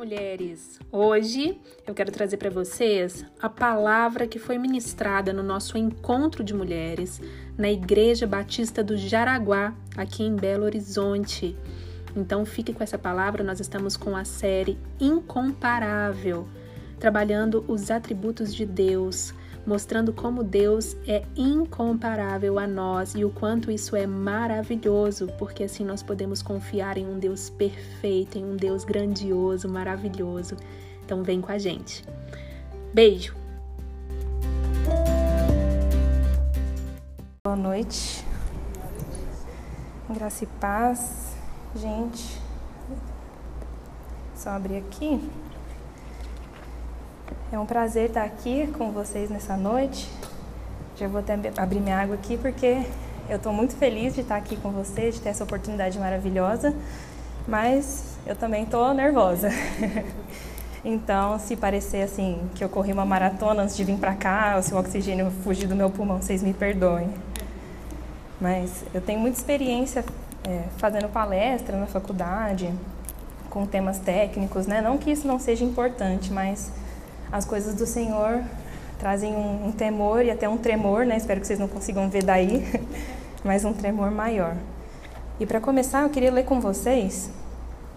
mulheres! Hoje eu quero trazer para vocês a palavra que foi ministrada no nosso encontro de mulheres na Igreja Batista do Jaraguá, aqui em Belo Horizonte. Então fique com essa palavra, nós estamos com a série Incomparável, trabalhando os atributos de Deus, mostrando como Deus é incomparável a nós e o quanto isso é maravilhoso, porque assim nós podemos confiar em um Deus perfeito, em um Deus grandioso, maravilhoso. Então vem com a gente. Beijo. Boa noite. Graça e paz. Gente, só abrir aqui. É um prazer estar aqui com vocês nessa noite. Já vou até abrir minha água aqui porque eu estou muito feliz de estar aqui com vocês, de ter essa oportunidade maravilhosa, mas eu também estou nervosa. então, se parecer assim que eu corri uma maratona antes de vir para cá, ou se o oxigênio fugir do meu pulmão, vocês me perdoem. Mas eu tenho muita experiência é, fazendo palestra na faculdade, com temas técnicos, né? Não que isso não seja importante, mas as coisas do Senhor trazem um, um temor e até um tremor, né? Espero que vocês não consigam ver daí, mas um tremor maior. E para começar, eu queria ler com vocês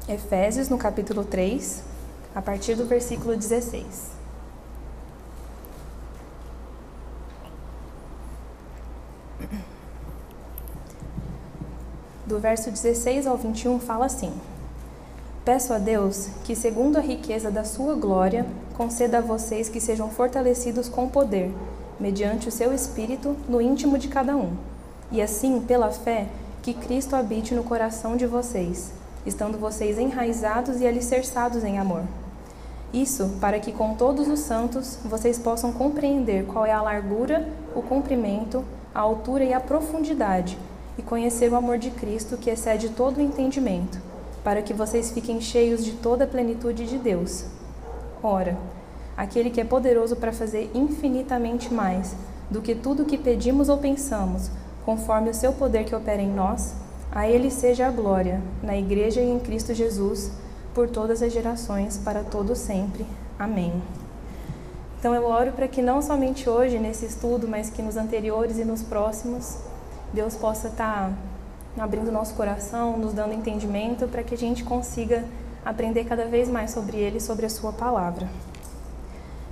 Efésios no capítulo 3, a partir do versículo 16. Do verso 16 ao 21 fala assim: Peço a Deus que, segundo a riqueza da sua glória, conceda a vocês que sejam fortalecidos com poder, mediante o seu espírito, no íntimo de cada um. E assim, pela fé, que Cristo habite no coração de vocês, estando vocês enraizados e alicerçados em amor. Isso para que com todos os santos vocês possam compreender qual é a largura, o comprimento, a altura e a profundidade, e conhecer o amor de Cristo que excede todo o entendimento para que vocês fiquem cheios de toda a plenitude de Deus. Ora, aquele que é poderoso para fazer infinitamente mais do que tudo o que pedimos ou pensamos, conforme o seu poder que opera em nós, a ele seja a glória, na Igreja e em Cristo Jesus, por todas as gerações, para todo sempre. Amém. Então eu oro para que não somente hoje nesse estudo, mas que nos anteriores e nos próximos, Deus possa estar tá abrindo nosso coração, nos dando entendimento para que a gente consiga aprender cada vez mais sobre Ele, sobre a Sua palavra.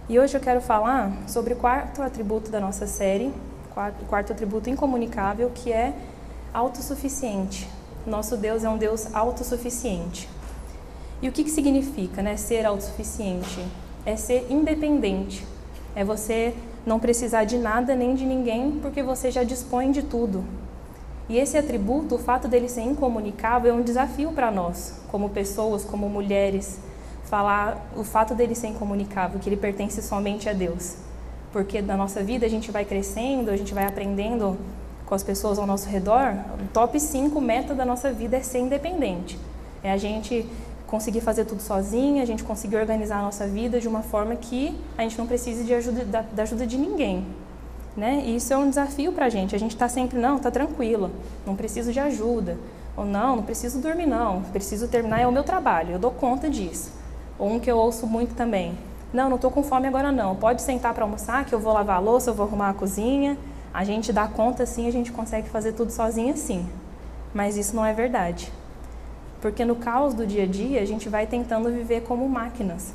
E hoje eu quero falar sobre o quarto atributo da nossa série, o quarto atributo incomunicável, que é autossuficiente. Nosso Deus é um Deus autossuficiente. E o que, que significa né, ser autossuficiente? É ser independente. É você não precisar de nada nem de ninguém porque você já dispõe de tudo. E esse atributo, o fato dele ser incomunicável, é um desafio para nós, como pessoas, como mulheres, falar o fato dele ser incomunicável, que ele pertence somente a Deus. Porque na nossa vida a gente vai crescendo, a gente vai aprendendo com as pessoas ao nosso redor. O top 5 meta da nossa vida é ser independente. É a gente conseguir fazer tudo sozinha, a gente conseguir organizar a nossa vida de uma forma que a gente não precise de ajuda, da, da ajuda de ninguém. Né? E isso é um desafio para a gente. A gente está sempre, não, está tranquilo, não preciso de ajuda. Ou não, não preciso dormir, não, preciso terminar, é o meu trabalho, eu dou conta disso. Ou um que eu ouço muito também, não, não estou com fome agora não, pode sentar para almoçar que eu vou lavar a louça, eu vou arrumar a cozinha. A gente dá conta sim, a gente consegue fazer tudo sozinha sim. Mas isso não é verdade. Porque no caos do dia a dia, a gente vai tentando viver como máquinas.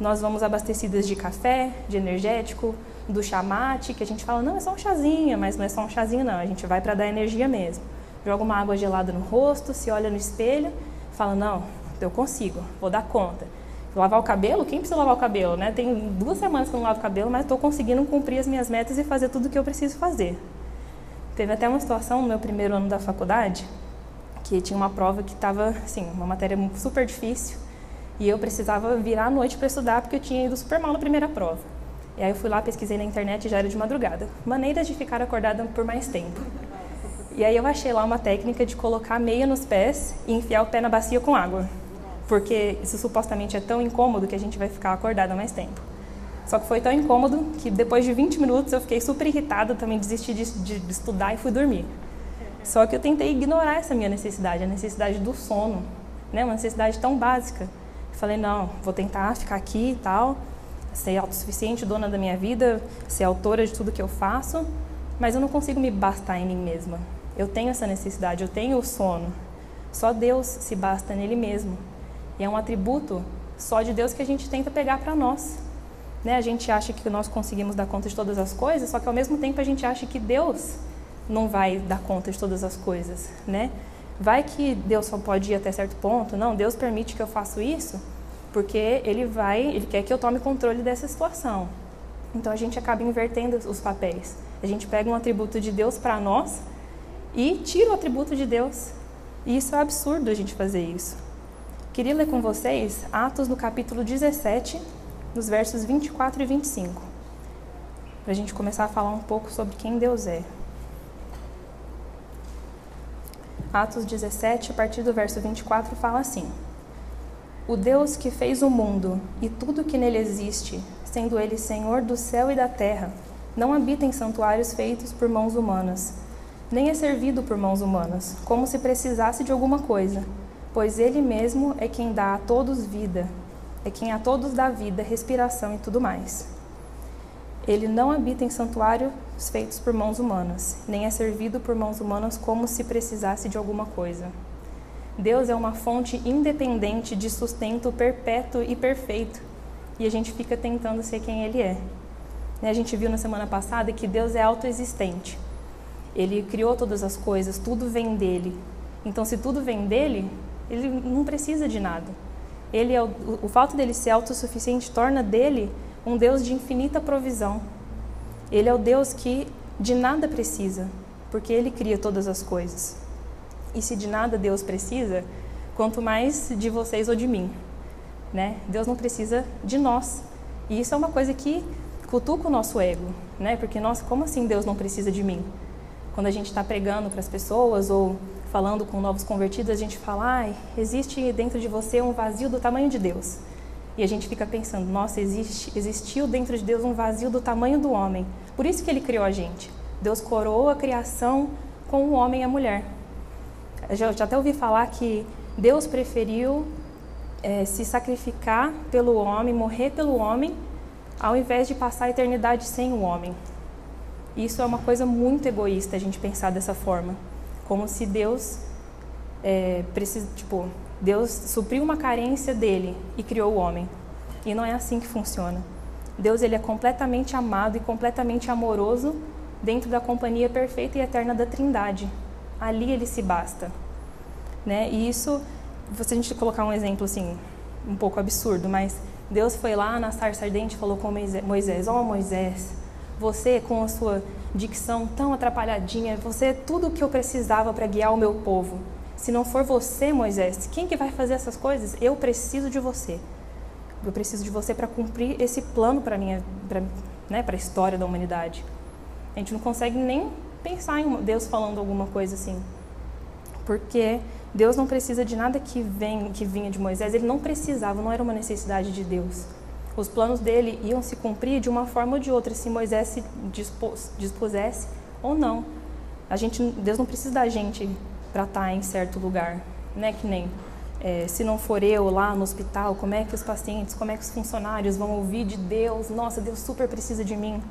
Nós vamos abastecidas de café, de energético, do chamate, que a gente fala, não, é só um chazinho, mas não é só um chazinho não, a gente vai para dar energia mesmo. Joga uma água gelada no rosto, se olha no espelho, fala, não, eu consigo, vou dar conta. Lavar o cabelo? Quem precisa lavar o cabelo, né? Tem duas semanas que eu não lavo o cabelo, mas estou conseguindo cumprir as minhas metas e fazer tudo o que eu preciso fazer. Teve até uma situação no meu primeiro ano da faculdade, que tinha uma prova que estava, assim, uma matéria super difícil, e eu precisava virar à noite para estudar porque eu tinha ido super mal na primeira prova. E aí eu fui lá, pesquisei na internet e já era de madrugada. Maneiras de ficar acordada por mais tempo. E aí eu achei lá uma técnica de colocar meia nos pés e enfiar o pé na bacia com água. Porque isso supostamente é tão incômodo que a gente vai ficar acordada mais tempo. Só que foi tão incômodo que depois de 20 minutos eu fiquei super irritada, também desisti de, de, de estudar e fui dormir. Só que eu tentei ignorar essa minha necessidade, a necessidade do sono, né? uma necessidade tão básica. Falei, não, vou tentar ficar aqui e tal, ser autossuficiente, dona da minha vida, ser autora de tudo que eu faço, mas eu não consigo me bastar em mim mesma. Eu tenho essa necessidade, eu tenho o sono. Só Deus se basta nele mesmo. E é um atributo só de Deus que a gente tenta pegar para nós. Né? A gente acha que nós conseguimos dar conta de todas as coisas, só que ao mesmo tempo a gente acha que Deus não vai dar conta de todas as coisas, né? Vai que Deus só pode ir até certo ponto? Não, Deus permite que eu faça isso porque Ele vai, Ele quer que eu tome controle dessa situação. Então a gente acaba invertendo os papéis. A gente pega um atributo de Deus para nós e tira o atributo de Deus. E isso é absurdo a gente fazer isso. Queria ler com vocês Atos no capítulo 17, nos versos 24 e 25, para a gente começar a falar um pouco sobre quem Deus é. Atos 17, a partir do verso 24, fala assim: O Deus que fez o mundo e tudo que nele existe, sendo ele Senhor do céu e da terra, não habita em santuários feitos por mãos humanas, nem é servido por mãos humanas, como se precisasse de alguma coisa, pois ele mesmo é quem dá a todos vida, é quem a todos dá vida, respiração e tudo mais. Ele não habita em santuários feitos por mãos humanas, nem é servido por mãos humanas como se precisasse de alguma coisa. Deus é uma fonte independente de sustento perpétuo e perfeito, e a gente fica tentando ser quem Ele é. A gente viu na semana passada que Deus é autoexistente. Ele criou todas as coisas, tudo vem dele. Então, se tudo vem dele, ele não precisa de nada. Ele é o, o fato dele ser autossuficiente torna dele um Deus de infinita provisão. Ele é o Deus que de nada precisa, porque ele cria todas as coisas. E se de nada Deus precisa, quanto mais de vocês ou de mim, né? Deus não precisa de nós. E isso é uma coisa que cutuca o nosso ego, né? Porque nós, como assim Deus não precisa de mim? Quando a gente está pregando para as pessoas ou falando com novos convertidos, a gente fala, ah, existe dentro de você um vazio do tamanho de Deus. E a gente fica pensando, nossa, existe, existiu dentro de Deus um vazio do tamanho do homem. Por isso que ele criou a gente. Deus coroou a criação com o homem e a mulher. Já, já até ouvi falar que Deus preferiu é, se sacrificar pelo homem, morrer pelo homem, ao invés de passar a eternidade sem o homem. Isso é uma coisa muito egoísta a gente pensar dessa forma, como se Deus é, precisa, tipo, Deus supriu uma carência dele e criou o homem. E não é assim que funciona. Deus ele é completamente amado e completamente amoroso dentro da companhia perfeita e eterna da Trindade. Ali ele se basta, né? E isso, se a gente colocar um exemplo assim, um pouco absurdo, mas Deus foi lá na sarça ardente e falou com Moisés: "Ó oh, Moisés, você com a sua dicção tão atrapalhadinha, você é tudo o que eu precisava para guiar o meu povo. Se não for você, Moisés, quem que vai fazer essas coisas? Eu preciso de você. Eu preciso de você para cumprir esse plano para minha, para né, a história da humanidade. A gente não consegue nem pensar em Deus falando alguma coisa assim, porque Deus não precisa de nada que vem, que vinha de Moisés. Ele não precisava, não era uma necessidade de Deus. Os planos dele iam se cumprir de uma forma ou de outra, se Moisés se dispos, dispusesse ou não. A gente, Deus não precisa da gente para estar tá em certo lugar, né? Que nem é, se não for eu lá no hospital, como é que os pacientes, como é que os funcionários vão ouvir de Deus? Nossa, Deus super precisa de mim.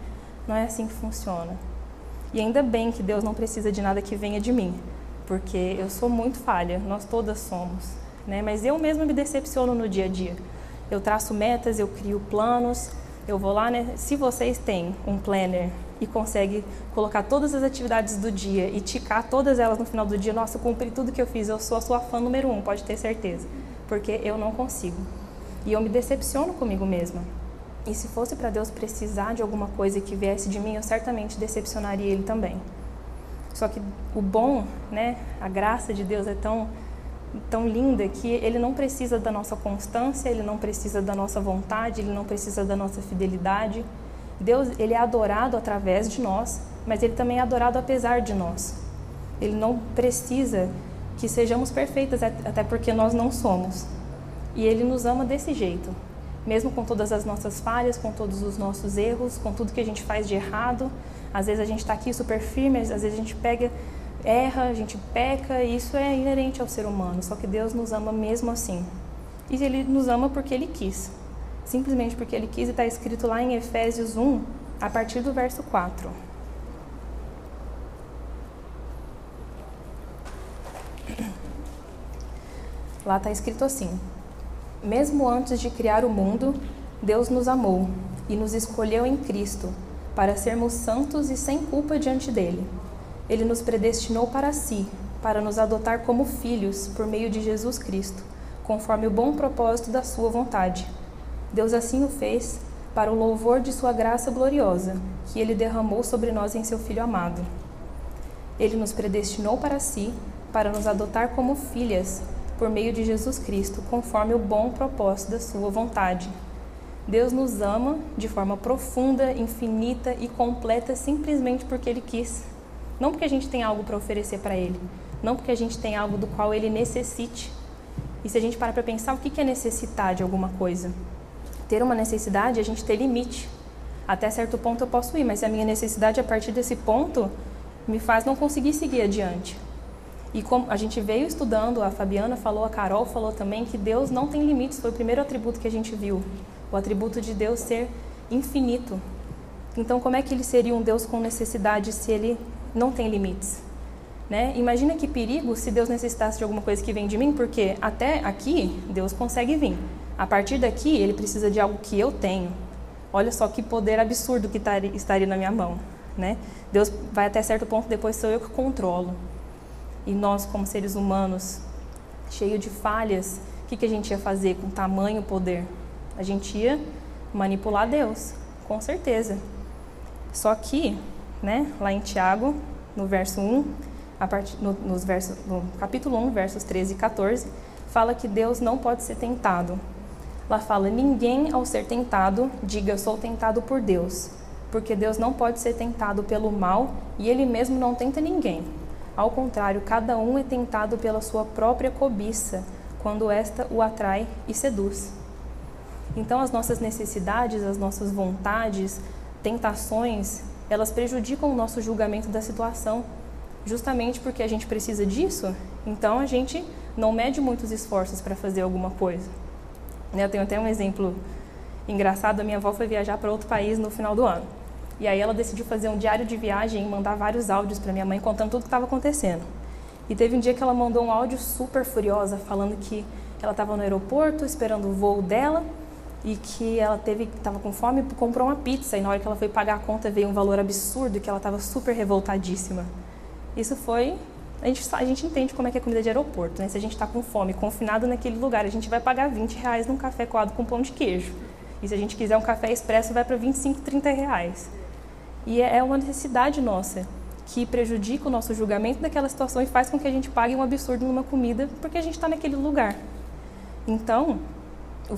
Não é assim que funciona. E ainda bem que Deus não precisa de nada que venha de mim, porque eu sou muito falha, nós todas somos, né? Mas eu mesma me decepciono no dia a dia. Eu traço metas, eu crio planos, eu vou lá, né? Se vocês têm um planner e consegue colocar todas as atividades do dia e ticar todas elas no final do dia, nossa, eu cumpri tudo que eu fiz, eu sou a sua fã número um, pode ter certeza, porque eu não consigo. E eu me decepciono comigo mesma. E se fosse para Deus precisar de alguma coisa que viesse de mim, eu certamente decepcionaria Ele também. Só que o bom, né, a graça de Deus é tão tão linda que ele não precisa da nossa constância, ele não precisa da nossa vontade, ele não precisa da nossa fidelidade. Deus, ele é adorado através de nós, mas ele também é adorado apesar de nós. Ele não precisa que sejamos perfeitas, até porque nós não somos. E ele nos ama desse jeito, mesmo com todas as nossas falhas, com todos os nossos erros, com tudo que a gente faz de errado. Às vezes a gente está aqui super firme, às vezes a gente pega erra, a gente peca, e isso é inerente ao ser humano, só que Deus nos ama mesmo assim. e ele nos ama porque ele quis. Simplesmente porque ele quis e está escrito lá em Efésios 1, a partir do verso 4. Lá está escrito assim: Mesmo antes de criar o mundo, Deus nos amou e nos escolheu em Cristo para sermos santos e sem culpa diante dele. Ele nos predestinou para si, para nos adotar como filhos por meio de Jesus Cristo, conforme o bom propósito da sua vontade. Deus assim o fez para o louvor de sua graça gloriosa, que ele derramou sobre nós em seu Filho amado. Ele nos predestinou para si, para nos adotar como filhas por meio de Jesus Cristo, conforme o bom propósito da Sua vontade. Deus nos ama de forma profunda, infinita e completa simplesmente porque Ele quis. Não porque a gente tem algo para oferecer para Ele, não porque a gente tem algo do qual Ele necessite. E se a gente parar para pensar, o que é necessitar de alguma coisa? Ter uma necessidade é a gente ter limite. Até certo ponto eu posso ir, mas se a minha necessidade a partir desse ponto me faz não conseguir seguir adiante. E como a gente veio estudando, a Fabiana falou, a Carol falou também que Deus não tem limites, foi o primeiro atributo que a gente viu, o atributo de Deus ser infinito. Então, como é que ele seria um Deus com necessidade se ele não tem limites? Né? Imagina que perigo se Deus necessitasse de alguma coisa que vem de mim, porque até aqui Deus consegue vir. A partir daqui ele precisa de algo que eu tenho. Olha só que poder absurdo que estaria na minha mão, né? Deus vai até certo ponto, depois sou eu que controlo. E nós, como seres humanos, cheio de falhas, o que, que a gente ia fazer com tamanho poder? A gente ia manipular Deus, com certeza. Só que, né, lá em Tiago, no verso 1, a part... no, nos versos, no capítulo 1, versos 13 e 14, fala que Deus não pode ser tentado. Lá fala: ninguém ao ser tentado diga sou tentado por Deus, porque Deus não pode ser tentado pelo mal e ele mesmo não tenta ninguém. Ao contrário, cada um é tentado pela sua própria cobiça, quando esta o atrai e seduz. Então, as nossas necessidades, as nossas vontades, tentações, elas prejudicam o nosso julgamento da situação, justamente porque a gente precisa disso, então a gente não mede muitos esforços para fazer alguma coisa. Eu tenho até um exemplo engraçado: a minha avó foi viajar para outro país no final do ano. E aí ela decidiu fazer um diário de viagem e mandar vários áudios para minha mãe contando tudo o que estava acontecendo. E teve um dia que ela mandou um áudio super furiosa falando que ela estava no aeroporto esperando o voo dela e que ela teve estava com fome e comprou uma pizza e na hora que ela foi pagar a conta veio um valor absurdo e que ela estava super revoltadíssima. Isso foi a gente, a gente entende como é que é comida de aeroporto, né? Se a gente está com fome, confinado naquele lugar, a gente vai pagar 20 reais num café coado com pão de queijo. E se a gente quiser um café expresso, vai para 25, 30 reais. E é, é uma necessidade nossa que prejudica o nosso julgamento daquela situação e faz com que a gente pague um absurdo numa comida porque a gente está naquele lugar. Então,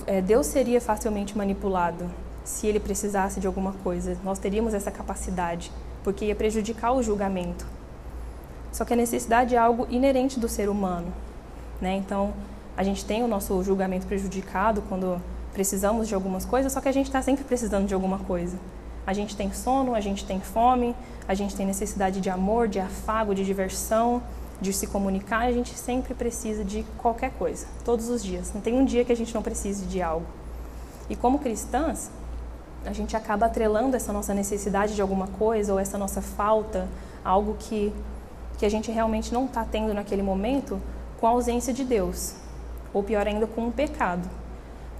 é, Deus seria facilmente manipulado se ele precisasse de alguma coisa. Nós teríamos essa capacidade, porque ia prejudicar o julgamento. Só que a necessidade é algo inerente do ser humano. Né? Então, a gente tem o nosso julgamento prejudicado quando precisamos de algumas coisas, só que a gente está sempre precisando de alguma coisa. A gente tem sono, a gente tem fome, a gente tem necessidade de amor, de afago, de diversão, de se comunicar. A gente sempre precisa de qualquer coisa, todos os dias. Não tem um dia que a gente não precise de algo. E como cristãs, a gente acaba atrelando essa nossa necessidade de alguma coisa ou essa nossa falta, algo que, que a gente realmente não está tendo naquele momento, com a ausência de Deus. Ou pior ainda, com um pecado.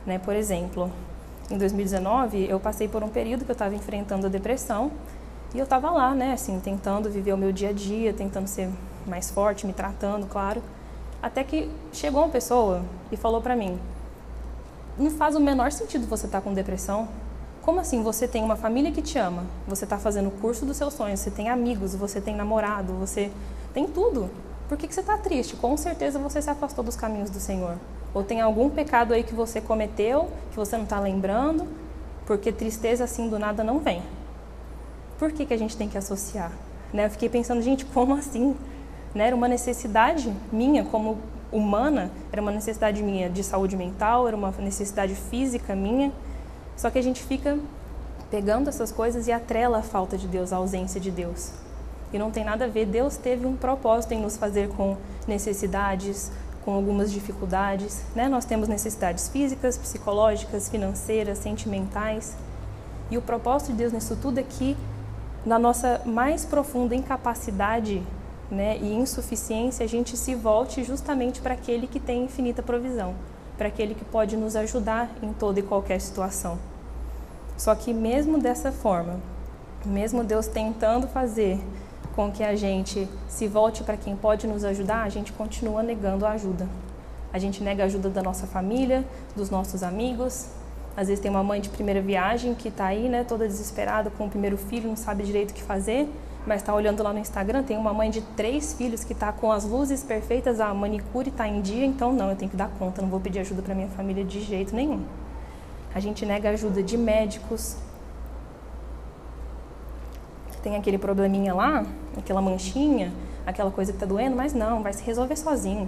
Né? Por exemplo, em 2019, eu passei por um período que eu estava enfrentando a depressão e eu estava lá, né, assim, tentando viver o meu dia a dia, tentando ser mais forte, me tratando, claro. Até que chegou uma pessoa e falou para mim: Não faz o menor sentido você estar tá com depressão. Como assim? Você tem uma família que te ama, você está fazendo o curso dos seus sonhos, você tem amigos, você tem namorado, você tem tudo. Por que, que você está triste? Com certeza você se afastou dos caminhos do Senhor. Ou tem algum pecado aí que você cometeu, que você não está lembrando, porque tristeza assim do nada não vem. Por que, que a gente tem que associar? Né? Eu fiquei pensando, gente, como assim? Né? Era uma necessidade minha como humana, era uma necessidade minha de saúde mental, era uma necessidade física minha. Só que a gente fica pegando essas coisas e atrela a falta de Deus, a ausência de Deus. E não tem nada a ver, Deus teve um propósito em nos fazer com necessidades, com algumas dificuldades, né? Nós temos necessidades físicas, psicológicas, financeiras, sentimentais. E o propósito de Deus nisso tudo é que na nossa mais profunda incapacidade né, e insuficiência, a gente se volte justamente para aquele que tem infinita provisão, para aquele que pode nos ajudar em toda e qualquer situação. Só que mesmo dessa forma, mesmo Deus tentando fazer com que a gente se volte para quem pode nos ajudar, a gente continua negando a ajuda. A gente nega a ajuda da nossa família, dos nossos amigos. Às vezes tem uma mãe de primeira viagem que está aí, né, toda desesperada com o primeiro filho, não sabe direito o que fazer, mas está olhando lá no Instagram, tem uma mãe de três filhos que está com as luzes perfeitas, a manicure está em dia, então não, eu tenho que dar conta, não vou pedir ajuda para minha família de jeito nenhum. A gente nega ajuda de médicos, tem aquele probleminha lá, aquela manchinha, aquela coisa que está doendo, mas não, vai se resolver sozinho.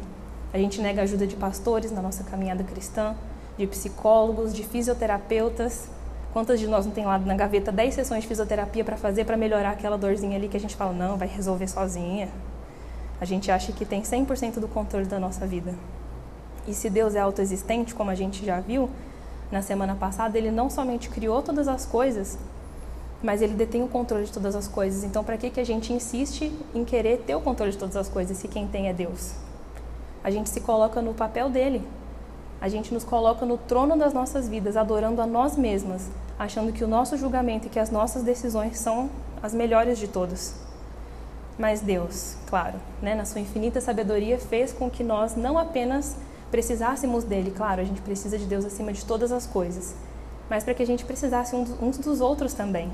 A gente nega ajuda de pastores na nossa caminhada cristã, de psicólogos, de fisioterapeutas. Quantas de nós não tem lá na gaveta 10 sessões de fisioterapia para fazer para melhorar aquela dorzinha ali que a gente fala, não, vai resolver sozinha. A gente acha que tem 100% do controle da nossa vida. E se Deus é autoexistente, como a gente já viu na semana passada, ele não somente criou todas as coisas, mas ele detém o controle de todas as coisas. Então, para que, que a gente insiste em querer ter o controle de todas as coisas se quem tem é Deus? A gente se coloca no papel dele. A gente nos coloca no trono das nossas vidas, adorando a nós mesmas, achando que o nosso julgamento e que as nossas decisões são as melhores de todos. Mas Deus, claro, né, na sua infinita sabedoria, fez com que nós não apenas precisássemos dele, claro, a gente precisa de Deus acima de todas as coisas, mas para que a gente precisasse uns dos outros também,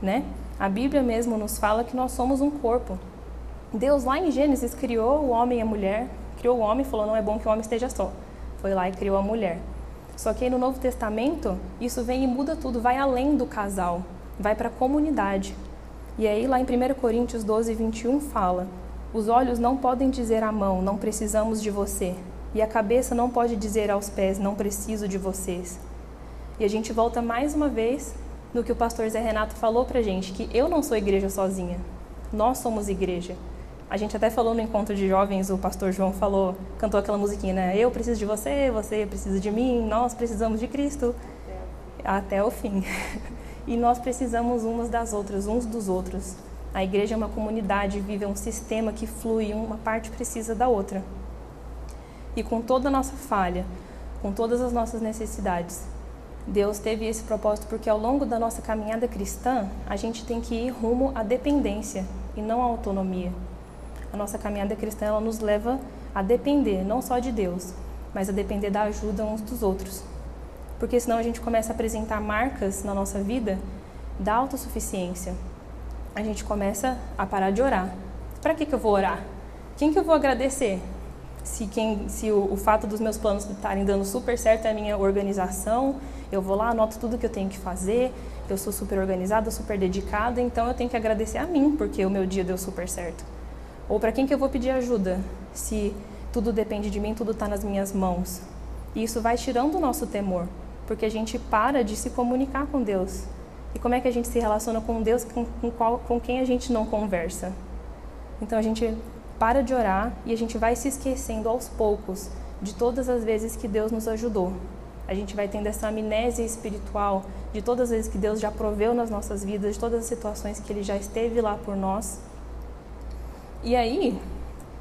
né? A Bíblia mesmo nos fala que nós somos um corpo. Deus lá em Gênesis criou o homem e a mulher, criou o homem e falou não é bom que o homem esteja só. Foi lá e criou a mulher. Só que aí no Novo Testamento, isso vem e muda tudo, vai além do casal, vai para a comunidade. E aí lá em 1 Coríntios 12, 21 fala: Os olhos não podem dizer à mão, não precisamos de você. E a cabeça não pode dizer aos pés, não preciso de vocês. E a gente volta mais uma vez no que o pastor Zé Renato falou pra gente, que eu não sou igreja sozinha. Nós somos igreja. A gente até falou no encontro de jovens, o pastor João falou, cantou aquela musiquinha, né? Eu preciso de você, você precisa de mim, nós precisamos de Cristo. Até o fim. E nós precisamos umas das outras, uns dos outros. A igreja é uma comunidade, vive um sistema que flui, uma parte precisa da outra. E com toda a nossa falha, com todas as nossas necessidades, Deus teve esse propósito porque ao longo da nossa caminhada cristã, a gente tem que ir rumo à dependência e não à autonomia. A nossa caminhada cristã ela nos leva a depender não só de Deus, mas a depender da ajuda uns dos outros. Porque senão a gente começa a apresentar marcas na nossa vida da autossuficiência. A gente começa a parar de orar. Para que, que eu vou orar? Quem que eu vou agradecer? Se, quem, se o, o fato dos meus planos estarem dando super certo é a minha organização, eu vou lá, anoto tudo que eu tenho que fazer, eu sou super organizada, super dedicada, então eu tenho que agradecer a mim, porque o meu dia deu super certo. Ou para quem que eu vou pedir ajuda, se tudo depende de mim, tudo está nas minhas mãos. E isso vai tirando o nosso temor, porque a gente para de se comunicar com Deus. E como é que a gente se relaciona com Deus com, com, qual, com quem a gente não conversa? Então a gente para de orar e a gente vai se esquecendo aos poucos de todas as vezes que Deus nos ajudou, a gente vai tendo essa amnésia espiritual de todas as vezes que Deus já proveu nas nossas vidas, de todas as situações que Ele já esteve lá por nós. E aí,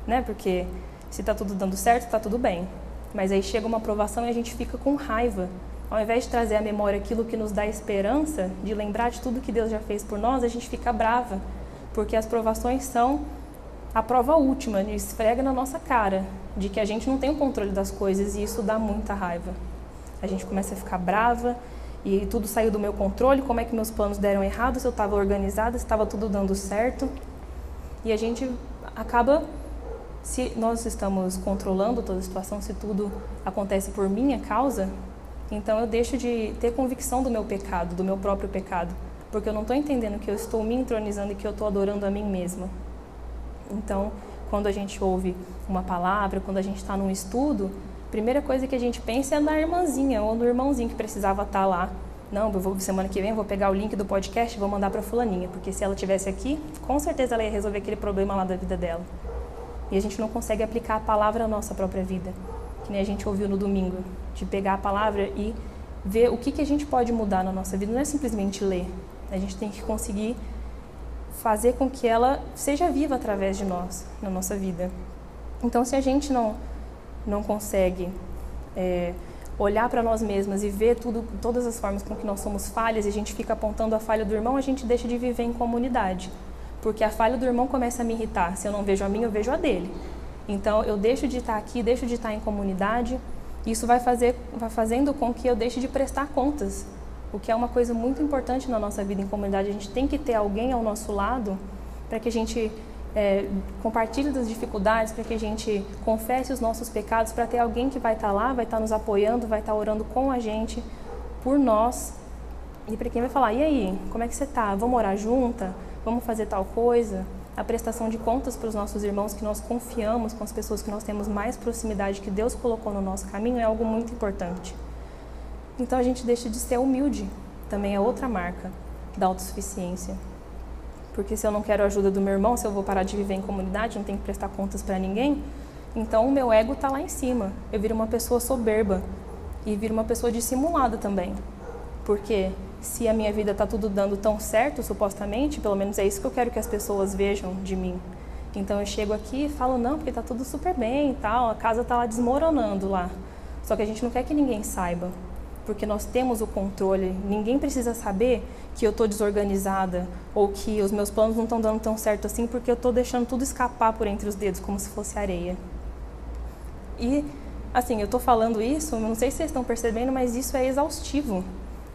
né, porque se está tudo dando certo, está tudo bem. Mas aí chega uma aprovação e a gente fica com raiva. Ao invés de trazer à memória aquilo que nos dá esperança, de lembrar de tudo que Deus já fez por nós, a gente fica brava. Porque as provações são a prova última, esfrega na nossa cara de que a gente não tem o controle das coisas e isso dá muita raiva a gente começa a ficar brava e tudo saiu do meu controle, como é que meus planos deram errado, se eu estava organizada, se estava tudo dando certo. E a gente acaba, se nós estamos controlando toda a situação, se tudo acontece por minha causa, então eu deixo de ter convicção do meu pecado, do meu próprio pecado, porque eu não estou entendendo que eu estou me entronizando e que eu estou adorando a mim mesma. Então, quando a gente ouve uma palavra, quando a gente está num estudo, primeira coisa que a gente pensa é na irmãzinha ou no irmãozinho que precisava estar tá lá. Não, eu vou semana que vem vou pegar o link do podcast e vou mandar para fulaninha, porque se ela tivesse aqui, com certeza ela ia resolver aquele problema lá da vida dela. e a gente não consegue aplicar a palavra à nossa própria vida, que nem a gente ouviu no domingo, de pegar a palavra e ver o que, que a gente pode mudar na nossa vida. Não é simplesmente ler, a gente tem que conseguir fazer com que ela seja viva através de nós, na nossa vida. Então, se a gente não, não consegue é, olhar para nós mesmas e ver tudo, todas as formas com que nós somos falhas e a gente fica apontando a falha do irmão, a gente deixa de viver em comunidade. Porque a falha do irmão começa a me irritar. Se eu não vejo a minha, eu vejo a dele. Então eu deixo de estar aqui, deixo de estar em comunidade. Isso vai fazer, vai fazendo com que eu deixe de prestar contas, o que é uma coisa muito importante na nossa vida em comunidade. A gente tem que ter alguém ao nosso lado para que a gente é, compartilhe das dificuldades, para que a gente confesse os nossos pecados, para ter alguém que vai estar lá, vai estar nos apoiando, vai estar orando com a gente, por nós. E para quem vai falar, e aí, como é que você está? Vamos orar junta? Vamos fazer tal coisa? A prestação de contas para os nossos irmãos que nós confiamos, com as pessoas que nós temos mais proximidade, que Deus colocou no nosso caminho, é algo muito importante. Então a gente deixa de ser humilde, também é outra marca da autossuficiência. Porque se eu não quero a ajuda do meu irmão, se eu vou parar de viver em comunidade, não tenho que prestar contas para ninguém, então o meu ego está lá em cima. Eu viro uma pessoa soberba e viro uma pessoa dissimulada também. Porque se a minha vida está tudo dando tão certo, supostamente, pelo menos é isso que eu quero que as pessoas vejam de mim. Então eu chego aqui e falo, não, porque está tudo super bem e tal, a casa está lá desmoronando lá. Só que a gente não quer que ninguém saiba, porque nós temos o controle. Ninguém precisa saber que eu estou desorganizada ou que os meus planos não estão dando tão certo assim porque eu estou deixando tudo escapar por entre os dedos como se fosse areia. E assim, eu estou falando isso, não sei se vocês estão percebendo, mas isso é exaustivo.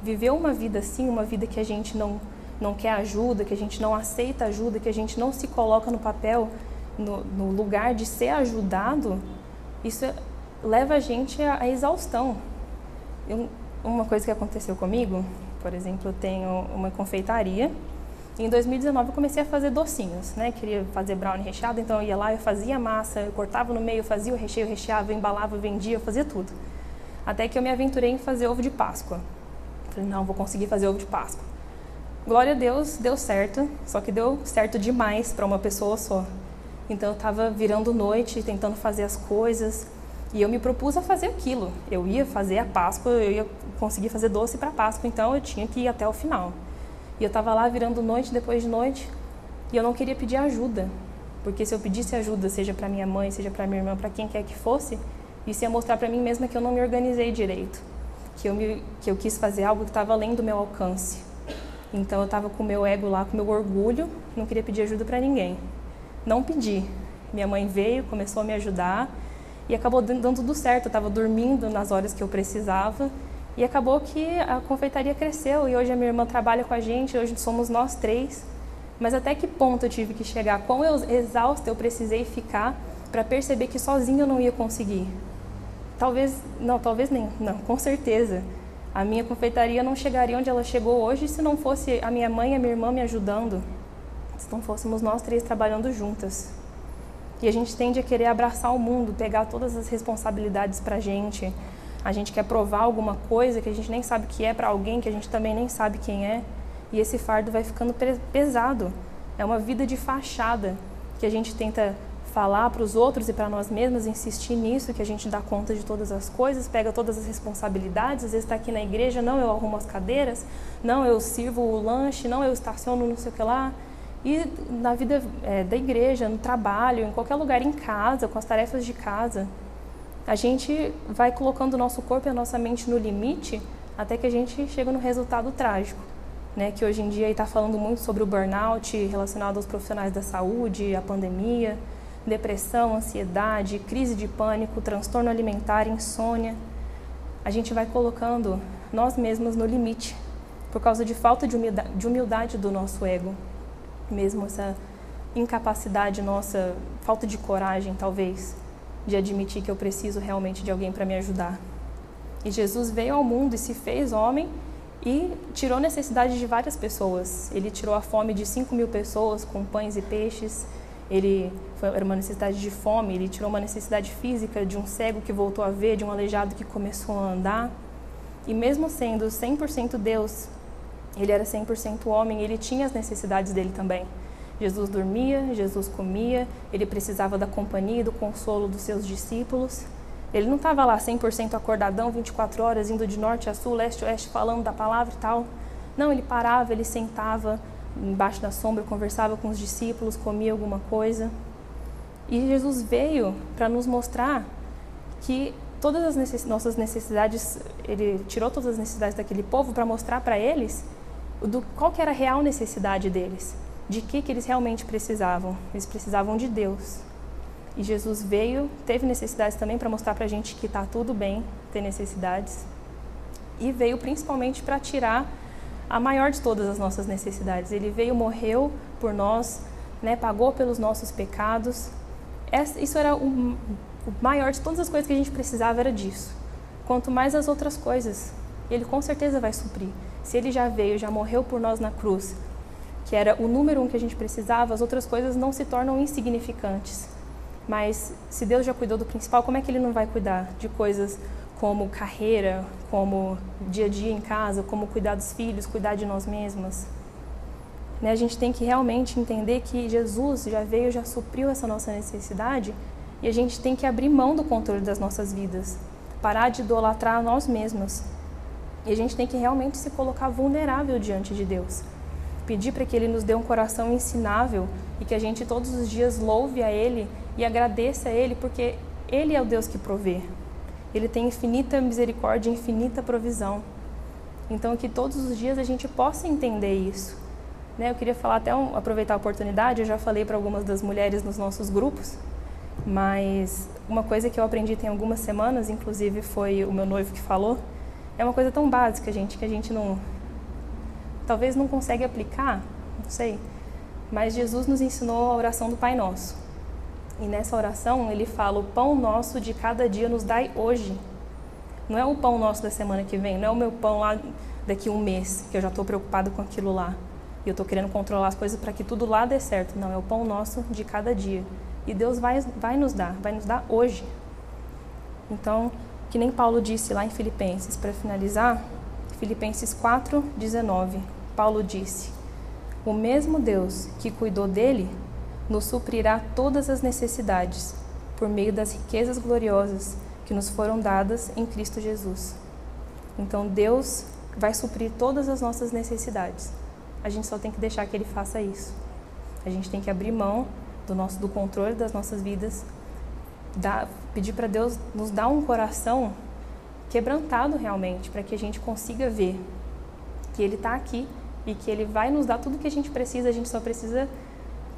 Viver uma vida assim, uma vida que a gente não não quer ajuda, que a gente não aceita ajuda, que a gente não se coloca no papel, no, no lugar de ser ajudado, isso leva a gente à, à exaustão. Eu, uma coisa que aconteceu comigo por exemplo, eu tenho uma confeitaria. Em 2019 eu comecei a fazer docinhos, né? Queria fazer brownie recheado, então eu ia lá, eu fazia massa, eu cortava no meio, fazia o recheio, recheava, embalava, vendia, eu fazia tudo. Até que eu me aventurei em fazer ovo de Páscoa. Falei, não, vou conseguir fazer ovo de Páscoa. Glória a Deus, deu certo, só que deu certo demais para uma pessoa só. Então eu estava virando noite, tentando fazer as coisas, e eu me propus a fazer aquilo. Eu ia fazer a Páscoa, eu ia conseguir fazer doce para Páscoa, então eu tinha que ir até o final. E eu estava lá virando noite depois de noite, e eu não queria pedir ajuda, porque se eu pedisse ajuda, seja para minha mãe, seja para minha irmã, para quem quer que fosse, isso ia mostrar para mim mesma que eu não me organizei direito, que eu, me, que eu quis fazer algo que estava além do meu alcance. Então eu estava com o meu ego lá, com o meu orgulho, não queria pedir ajuda para ninguém. Não pedi. Minha mãe veio, começou a me ajudar, e acabou dando tudo certo. Eu estava dormindo nas horas que eu precisava e acabou que a confeitaria cresceu e hoje a minha irmã trabalha com a gente, hoje somos nós três. Mas até que ponto eu tive que chegar? Quão exausta eu precisei ficar para perceber que sozinho eu não ia conseguir? Talvez, não, talvez nem, não, com certeza. A minha confeitaria não chegaria onde ela chegou hoje se não fosse a minha mãe e a minha irmã me ajudando, se não fôssemos nós três trabalhando juntas. E a gente tende a querer abraçar o mundo, pegar todas as responsabilidades para gente. A gente quer provar alguma coisa que a gente nem sabe que é para alguém que a gente também nem sabe quem é. E esse fardo vai ficando pesado. É uma vida de fachada que a gente tenta falar para os outros e para nós mesmos, insistir nisso, que a gente dá conta de todas as coisas, pega todas as responsabilidades, às vezes está aqui na igreja, não, eu arrumo as cadeiras, não, eu sirvo o lanche, não, eu estaciono não sei o que lá, e na vida é, da igreja, no trabalho, em qualquer lugar, em casa, com as tarefas de casa, a gente vai colocando o nosso corpo e a nossa mente no limite até que a gente chega no resultado trágico. Né, que hoje em dia está falando muito sobre o burnout relacionado aos profissionais da saúde, a pandemia, depressão, ansiedade, crise de pânico, transtorno alimentar, insônia. A gente vai colocando nós mesmos no limite por causa de falta de humildade, de humildade do nosso ego mesmo essa incapacidade nossa, falta de coragem, talvez, de admitir que eu preciso realmente de alguém para me ajudar. E Jesus veio ao mundo e se fez homem e tirou necessidade de várias pessoas. Ele tirou a fome de 5 mil pessoas com pães e peixes. Ele foi, era uma necessidade de fome. Ele tirou uma necessidade física de um cego que voltou a ver, de um aleijado que começou a andar. E mesmo sendo 100% Deus, ele era 100% homem, ele tinha as necessidades dele também. Jesus dormia, Jesus comia, ele precisava da companhia e do consolo dos seus discípulos. Ele não estava lá 100% acordadão, 24 horas, indo de norte a sul, leste a oeste, falando da palavra e tal. Não, ele parava, ele sentava embaixo da sombra, conversava com os discípulos, comia alguma coisa. E Jesus veio para nos mostrar que todas as necess nossas necessidades, ele tirou todas as necessidades daquele povo para mostrar para eles do qual que era a real necessidade deles, de que que eles realmente precisavam. Eles precisavam de Deus. E Jesus veio, teve necessidades também para mostrar para a gente que está tudo bem ter necessidades. E veio principalmente para tirar a maior de todas as nossas necessidades. Ele veio, morreu por nós, né, pagou pelos nossos pecados. Isso era o o maior de todas as coisas que a gente precisava era disso. Quanto mais as outras coisas, ele com certeza vai suprir. Se ele já veio, já morreu por nós na cruz, que era o número um que a gente precisava, as outras coisas não se tornam insignificantes. Mas se Deus já cuidou do principal, como é que ele não vai cuidar de coisas como carreira, como dia a dia em casa, como cuidar dos filhos, cuidar de nós mesmas? Né? A gente tem que realmente entender que Jesus já veio, já supriu essa nossa necessidade e a gente tem que abrir mão do controle das nossas vidas, parar de idolatrar nós mesmos. E a gente tem que realmente se colocar vulnerável diante de Deus. Pedir para que Ele nos dê um coração ensinável e que a gente todos os dias louve a Ele e agradeça a Ele, porque Ele é o Deus que provê. Ele tem infinita misericórdia, infinita provisão. Então, que todos os dias a gente possa entender isso. Né? Eu queria falar até um, aproveitar a oportunidade, eu já falei para algumas das mulheres nos nossos grupos, mas uma coisa que eu aprendi tem algumas semanas, inclusive foi o meu noivo que falou, é uma coisa tão básica, gente, que a gente não talvez não consegue aplicar, não sei. Mas Jesus nos ensinou a oração do Pai Nosso. E nessa oração ele fala: "O pão nosso de cada dia nos dai hoje". Não é o pão nosso da semana que vem, não é o meu pão lá daqui um mês, que eu já estou preocupado com aquilo lá. E eu estou querendo controlar as coisas para que tudo lá dê certo. Não, é o pão nosso de cada dia. E Deus vai, vai nos dar, vai nos dar hoje. Então, que nem Paulo disse lá em Filipenses, para finalizar, Filipenses 4, 19, Paulo disse: O mesmo Deus que cuidou dele nos suprirá todas as necessidades por meio das riquezas gloriosas que nos foram dadas em Cristo Jesus. Então Deus vai suprir todas as nossas necessidades. A gente só tem que deixar que ele faça isso. A gente tem que abrir mão do nosso do controle das nossas vidas, pedir para Deus nos dar um coração quebrantado realmente, para que a gente consiga ver que Ele está aqui e que Ele vai nos dar tudo o que a gente precisa, a gente só precisa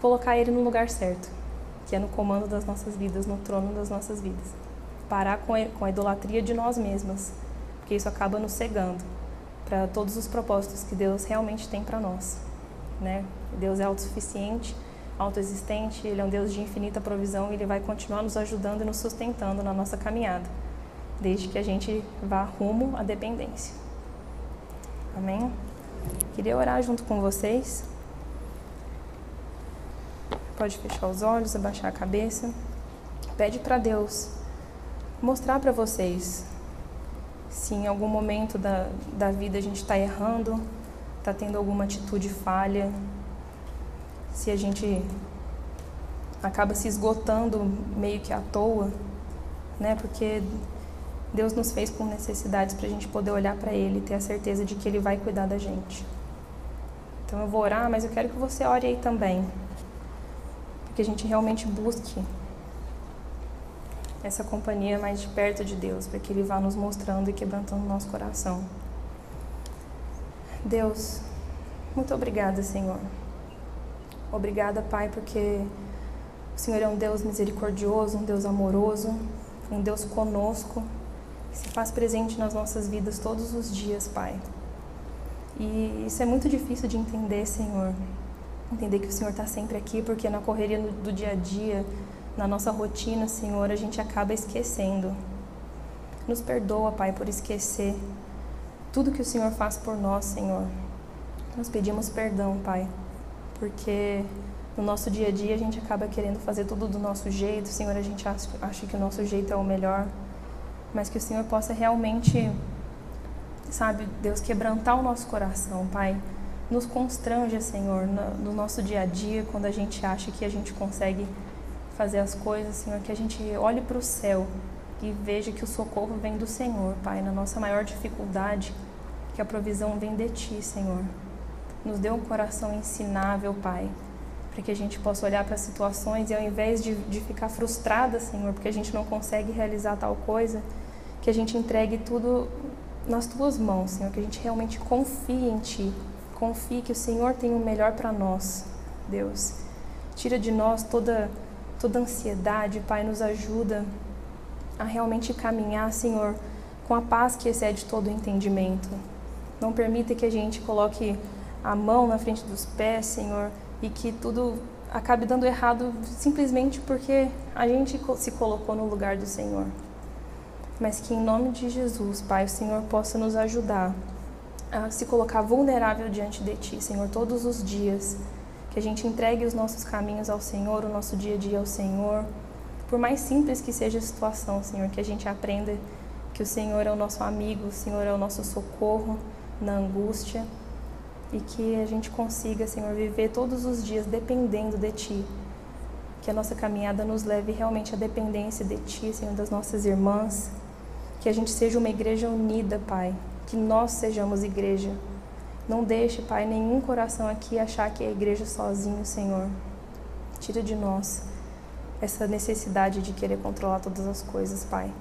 colocar Ele no lugar certo, que é no comando das nossas vidas, no trono das nossas vidas. Parar com a, com a idolatria de nós mesmas, porque isso acaba nos cegando para todos os propósitos que Deus realmente tem para nós. Né? Deus é autossuficiente autoexistente, Ele é um Deus de infinita provisão e Ele vai continuar nos ajudando e nos sustentando na nossa caminhada, desde que a gente vá rumo à dependência. Amém? Queria orar junto com vocês. Pode fechar os olhos, abaixar a cabeça. Pede para Deus mostrar para vocês se em algum momento da, da vida a gente está errando, está tendo alguma atitude falha, se a gente acaba se esgotando meio que à toa, né? Porque Deus nos fez com necessidades para a gente poder olhar para Ele e ter a certeza de que Ele vai cuidar da gente. Então eu vou orar, mas eu quero que você ore aí também, porque a gente realmente busque essa companhia mais de perto de Deus, para que Ele vá nos mostrando e quebrantando o nosso coração. Deus, muito obrigada, Senhor. Obrigada, Pai, porque o Senhor é um Deus misericordioso, um Deus amoroso, um Deus conosco, que se faz presente nas nossas vidas todos os dias, Pai. E isso é muito difícil de entender, Senhor. Entender que o Senhor está sempre aqui, porque na correria do dia a dia, na nossa rotina, Senhor, a gente acaba esquecendo. Nos perdoa, Pai, por esquecer tudo que o Senhor faz por nós, Senhor. Nós pedimos perdão, Pai porque no nosso dia a dia a gente acaba querendo fazer tudo do nosso jeito, Senhor, a gente acha, acha que o nosso jeito é o melhor, mas que o Senhor possa realmente, sabe, Deus, quebrantar o nosso coração, Pai, nos constranja, Senhor, no nosso dia a dia, quando a gente acha que a gente consegue fazer as coisas, Senhor, que a gente olhe para o céu e veja que o socorro vem do Senhor, Pai, na nossa maior dificuldade, que a provisão vem de Ti, Senhor. Nos dê um coração ensinável, Pai, para que a gente possa olhar para as situações e ao invés de, de ficar frustrada, Senhor, porque a gente não consegue realizar tal coisa, que a gente entregue tudo nas Tuas mãos, Senhor, que a gente realmente confie em Ti, confie que o Senhor tem o melhor para nós, Deus. Tira de nós toda toda ansiedade, Pai, nos ajuda a realmente caminhar, Senhor, com a paz que excede todo o entendimento. Não permita que a gente coloque a mão na frente dos pés, Senhor, e que tudo acabe dando errado simplesmente porque a gente se colocou no lugar do Senhor. Mas que em nome de Jesus, Pai, o Senhor possa nos ajudar a se colocar vulnerável diante de Ti, Senhor, todos os dias. Que a gente entregue os nossos caminhos ao Senhor, o nosso dia a dia ao Senhor por mais simples que seja a situação, Senhor, que a gente aprenda que o Senhor é o nosso amigo, o Senhor é o nosso socorro na angústia e que a gente consiga, Senhor, viver todos os dias dependendo de Ti. Que a nossa caminhada nos leve realmente à dependência de Ti, Senhor, das nossas irmãs. Que a gente seja uma igreja unida, Pai. Que nós sejamos igreja. Não deixe, Pai, nenhum coração aqui achar que é igreja sozinho, Senhor. Tira de nós essa necessidade de querer controlar todas as coisas, Pai.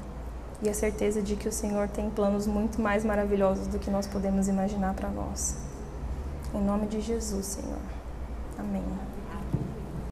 E a certeza de que o Senhor tem planos muito mais maravilhosos do que nós podemos imaginar para nós. Em nome de Jesus, Senhor. Amém.